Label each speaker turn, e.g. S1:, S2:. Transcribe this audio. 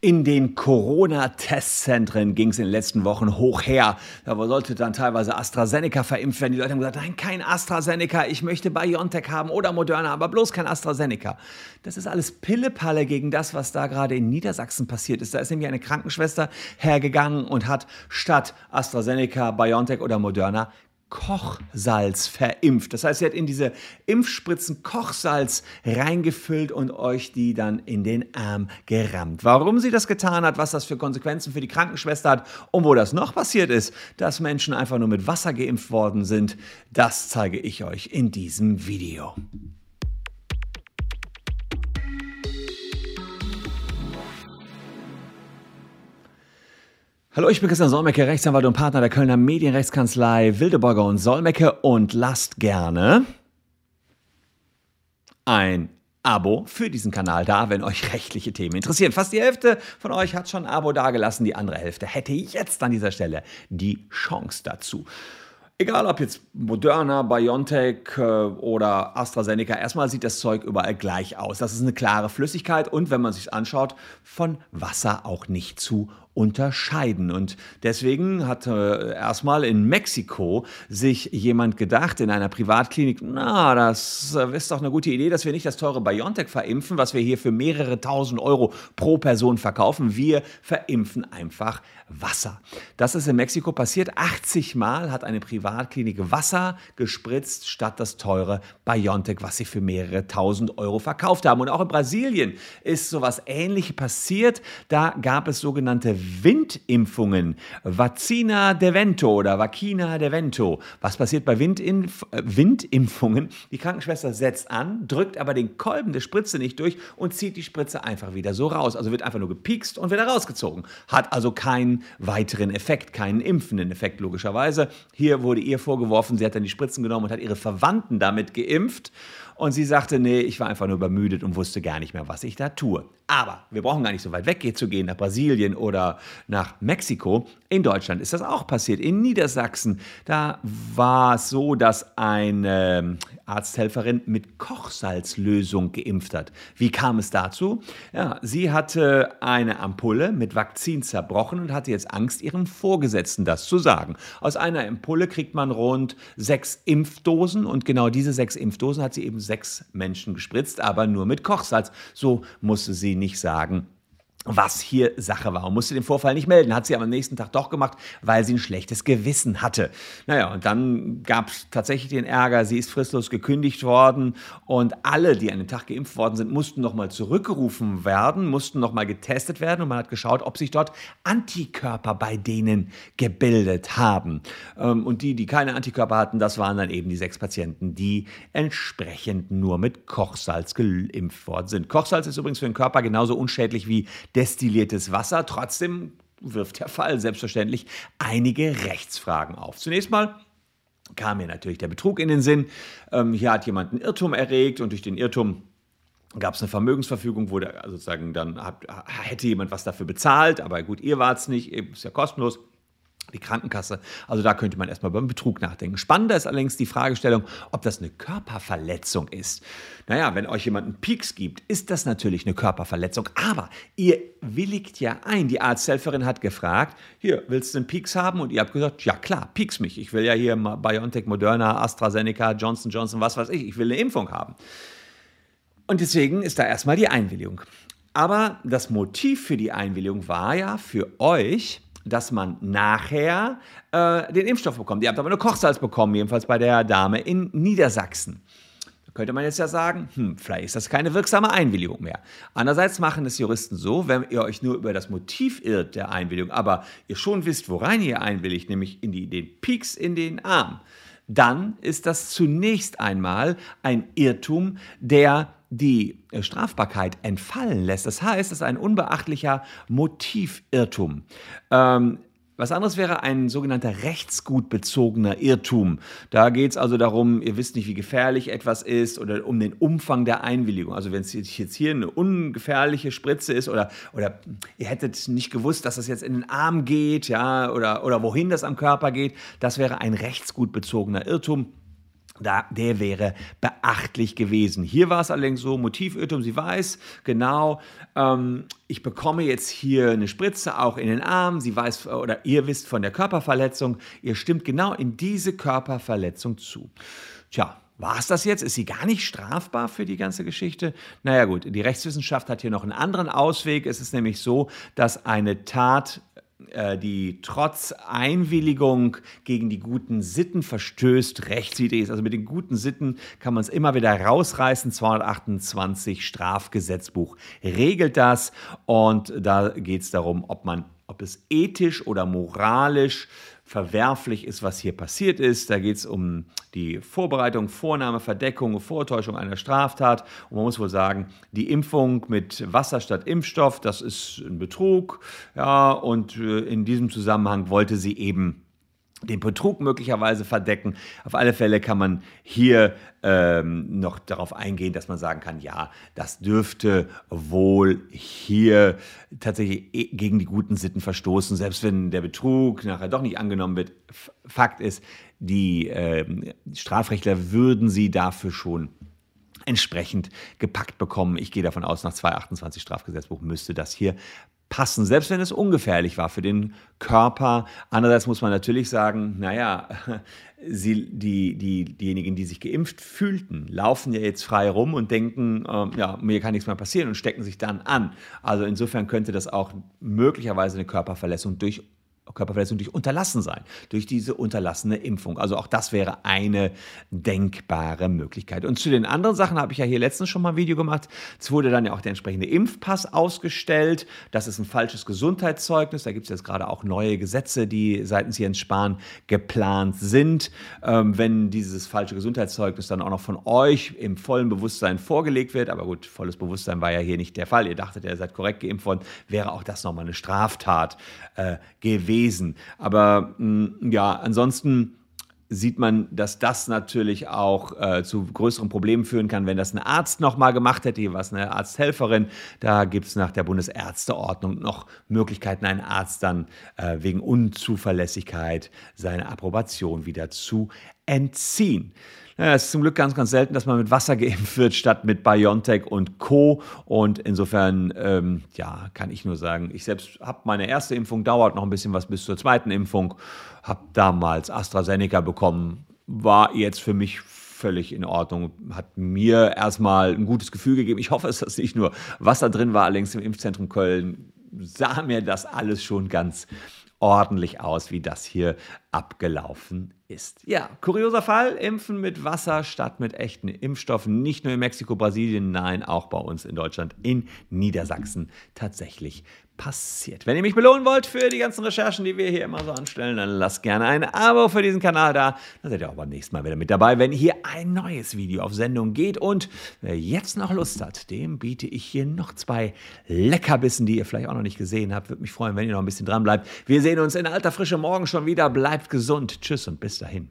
S1: In den Corona-Testzentren ging es in den letzten Wochen hoch her. Da sollte dann teilweise AstraZeneca verimpft werden. Die Leute haben gesagt, nein, kein AstraZeneca, ich möchte BioNTech haben oder Moderna, aber bloß kein AstraZeneca. Das ist alles Pillepalle gegen das, was da gerade in Niedersachsen passiert ist. Da ist nämlich eine Krankenschwester hergegangen und hat statt AstraZeneca, BioNTech oder Moderna Kochsalz verimpft. Das heißt, sie hat in diese Impfspritzen Kochsalz reingefüllt und euch die dann in den Arm gerammt. Warum sie das getan hat, was das für Konsequenzen für die Krankenschwester hat und wo das noch passiert ist, dass Menschen einfach nur mit Wasser geimpft worden sind, das zeige ich euch in diesem Video. Hallo, ich bin Christian Solmecke, Rechtsanwalt und Partner der Kölner Medienrechtskanzlei Wildeborger und Solmecke und lasst gerne ein Abo für diesen Kanal da, wenn euch rechtliche Themen interessieren. Fast die Hälfte von euch hat schon ein Abo dagelassen, die andere Hälfte hätte jetzt an dieser Stelle die Chance dazu. Egal ob jetzt Moderna, BioNTech äh, oder AstraZeneca, erstmal sieht das Zeug überall gleich aus. Das ist eine klare Flüssigkeit und wenn man sich anschaut, von Wasser auch nicht zu unterscheiden. Und deswegen hat äh, erstmal in Mexiko sich jemand gedacht, in einer Privatklinik, na, das äh, ist doch eine gute Idee, dass wir nicht das teure BioNTech verimpfen, was wir hier für mehrere tausend Euro pro Person verkaufen. Wir verimpfen einfach Wasser. Das ist in Mexiko passiert. 80 Mal hat eine Privatklinik Wasser gespritzt statt das teure BioNTech, was sie für mehrere tausend Euro verkauft haben. Und auch in Brasilien ist sowas ähnliches passiert. Da gab es sogenannte Windimpfungen. Vaccina de Vento oder Vaccina de Vento. Was passiert bei Windinf äh, Windimpfungen? Die Krankenschwester setzt an, drückt aber den Kolben der Spritze nicht durch und zieht die Spritze einfach wieder so raus. Also wird einfach nur gepiekst und wieder rausgezogen. Hat also keinen weiteren Effekt, keinen impfenden Effekt logischerweise. Hier wurde ihr vorgeworfen, sie hat dann die Spritzen genommen und hat ihre Verwandten damit geimpft. Und sie sagte, nee, ich war einfach nur übermüdet und wusste gar nicht mehr, was ich da tue. Aber wir brauchen gar nicht so weit weg zu gehen, nach Brasilien oder nach Mexiko. In Deutschland ist das auch passiert. In Niedersachsen, da war es so, dass eine Arzthelferin mit Kochsalzlösung geimpft hat. Wie kam es dazu? Ja, sie hatte eine Ampulle mit Vakzin zerbrochen und hatte jetzt Angst, ihrem Vorgesetzten das zu sagen. Aus einer Ampulle kriegt man rund sechs Impfdosen und genau diese sechs Impfdosen hat sie eben sechs Menschen gespritzt, aber nur mit Kochsalz. So musste sie nicht sagen, was hier Sache war und musste den Vorfall nicht melden. Hat sie aber am nächsten Tag doch gemacht, weil sie ein schlechtes Gewissen hatte. Naja, und dann gab es tatsächlich den Ärger, sie ist fristlos gekündigt worden und alle, die an dem Tag geimpft worden sind, mussten nochmal zurückgerufen werden, mussten nochmal getestet werden und man hat geschaut, ob sich dort Antikörper bei denen gebildet haben. Ähm, und die, die keine Antikörper hatten, das waren dann eben die sechs Patienten, die entsprechend nur mit Kochsalz geimpft worden sind. Kochsalz ist übrigens für den Körper genauso unschädlich wie destilliertes Wasser. Trotzdem wirft der Fall selbstverständlich einige Rechtsfragen auf. Zunächst mal kam mir natürlich der Betrug in den Sinn. Ähm, hier hat jemand einen Irrtum erregt und durch den Irrtum gab es eine Vermögensverfügung, wo sozusagen dann hat, hätte jemand was dafür bezahlt, aber gut, ihr wart es nicht, ist ja kostenlos die Krankenkasse. Also da könnte man erstmal beim Betrug nachdenken. Spannender ist allerdings die Fragestellung, ob das eine Körperverletzung ist. Naja, wenn euch jemand einen Pieks gibt, ist das natürlich eine Körperverletzung. Aber ihr willigt ja ein. Die Arzthelferin hat gefragt, hier, willst du einen Pieks haben? Und ihr habt gesagt, ja klar, pieks mich. Ich will ja hier BioNTech, Moderna, AstraZeneca, Johnson Johnson, was weiß ich. Ich will eine Impfung haben. Und deswegen ist da erstmal die Einwilligung. Aber das Motiv für die Einwilligung war ja für euch, dass man nachher äh, den Impfstoff bekommt. Ihr habt aber nur Kochsalz bekommen, jedenfalls bei der Dame in Niedersachsen. Da könnte man jetzt ja sagen, hm, vielleicht ist das keine wirksame Einwilligung mehr. Andererseits machen es Juristen so, wenn ihr euch nur über das Motiv irrt der Einwilligung, aber ihr schon wisst, worein ihr einwilligt, nämlich in die, den Peaks in den Arm, dann ist das zunächst einmal ein Irrtum, der die äh, Strafbarkeit entfallen lässt. Das heißt, es ist ein unbeachtlicher Motivirrtum. Ähm, was anderes wäre ein sogenannter rechtsgutbezogener Irrtum. Da geht es also darum, ihr wisst nicht, wie gefährlich etwas ist oder um den Umfang der Einwilligung. Also wenn es jetzt hier eine ungefährliche Spritze ist oder, oder ihr hättet nicht gewusst, dass das jetzt in den Arm geht, ja, oder, oder wohin das am Körper geht, das wäre ein rechtsgutbezogener Irrtum. Da, der wäre beachtlich gewesen. Hier war es allerdings so, Motivirrtum, sie weiß genau, ähm, ich bekomme jetzt hier eine Spritze auch in den Arm, sie weiß oder ihr wisst von der Körperverletzung, ihr stimmt genau in diese Körperverletzung zu. Tja, war es das jetzt? Ist sie gar nicht strafbar für die ganze Geschichte? Naja gut, die Rechtswissenschaft hat hier noch einen anderen Ausweg. Es ist nämlich so, dass eine Tat äh, die trotz Einwilligung gegen die guten Sitten verstößt, rechtswidrig ist. Also mit den guten Sitten kann man es immer wieder rausreißen. 228 Strafgesetzbuch regelt das und da geht es darum, ob man, ob es ethisch oder moralisch verwerflich ist, was hier passiert ist. Da geht es um die Vorbereitung, Vornahme, Verdeckung, Vortäuschung einer Straftat. Und man muss wohl sagen, die Impfung mit Wasser statt Impfstoff, das ist ein Betrug. Ja, und äh, in diesem Zusammenhang wollte sie eben den Betrug möglicherweise verdecken. Auf alle Fälle kann man hier ähm, noch darauf eingehen, dass man sagen kann, ja, das dürfte wohl hier tatsächlich e, gegen die guten Sitten verstoßen, selbst wenn der Betrug nachher doch nicht angenommen wird. Fakt ist, die äh, Strafrechtler würden sie dafür schon entsprechend gepackt bekommen. Ich gehe davon aus, nach 228 Strafgesetzbuch müsste das hier passen, selbst wenn es ungefährlich war für den Körper. Andererseits muss man natürlich sagen, naja, sie, die, die, diejenigen, die sich geimpft fühlten, laufen ja jetzt frei rum und denken, äh, ja, mir kann nichts mehr passieren und stecken sich dann an. Also insofern könnte das auch möglicherweise eine Körperverletzung durch Körperverletzung durch unterlassen sein, durch diese unterlassene Impfung. Also auch das wäre eine denkbare Möglichkeit. Und zu den anderen Sachen habe ich ja hier letztens schon mal ein Video gemacht. Es wurde dann ja auch der entsprechende Impfpass ausgestellt. Das ist ein falsches Gesundheitszeugnis. Da gibt es jetzt gerade auch neue Gesetze, die seitens Jens Spahn geplant sind. Ähm, wenn dieses falsche Gesundheitszeugnis dann auch noch von euch im vollen Bewusstsein vorgelegt wird, aber gut, volles Bewusstsein war ja hier nicht der Fall. Ihr dachtet, ihr seid korrekt geimpft worden, wäre auch das nochmal eine Straftat äh, gewesen gewesen. Aber mm, ja, ansonsten sieht man, dass das natürlich auch äh, zu größeren Problemen führen kann, wenn das ein Arzt nochmal gemacht hätte. Es eine Arzthelferin. Da gibt es nach der Bundesärzteordnung noch Möglichkeiten, einen Arzt dann äh, wegen Unzuverlässigkeit seine Approbation wieder zu entziehen. Naja, es ist zum Glück ganz, ganz selten, dass man mit Wasser geimpft wird, statt mit BioNTech und Co. Und insofern, ähm, ja, kann ich nur sagen, ich selbst habe meine erste Impfung, dauert noch ein bisschen was bis zur zweiten Impfung, habe damals AstraZeneca bekommen, war jetzt für mich völlig in Ordnung. Hat mir erstmal ein gutes Gefühl gegeben. Ich hoffe, dass nicht nur Wasser drin war, allerdings im Impfzentrum Köln sah mir das alles schon ganz ordentlich aus, wie das hier abgelaufen ist. Ja, kurioser Fall, Impfen mit Wasser statt mit echten Impfstoffen. Nicht nur in Mexiko, Brasilien, nein, auch bei uns in Deutschland, in Niedersachsen tatsächlich passiert. Wenn ihr mich belohnen wollt für die ganzen Recherchen, die wir hier immer so anstellen, dann lasst gerne ein Abo für diesen Kanal da. Dann seid ihr auch beim nächsten Mal wieder mit dabei, wenn hier ein neues Video auf Sendung geht. Und wer jetzt noch Lust hat, dem biete ich hier noch zwei Leckerbissen, die ihr vielleicht auch noch nicht gesehen habt. Würde mich freuen, wenn ihr noch ein bisschen dran bleibt. Wir sehen uns in alter Frische morgen schon wieder. Bleibt gesund. Tschüss und bis dahin.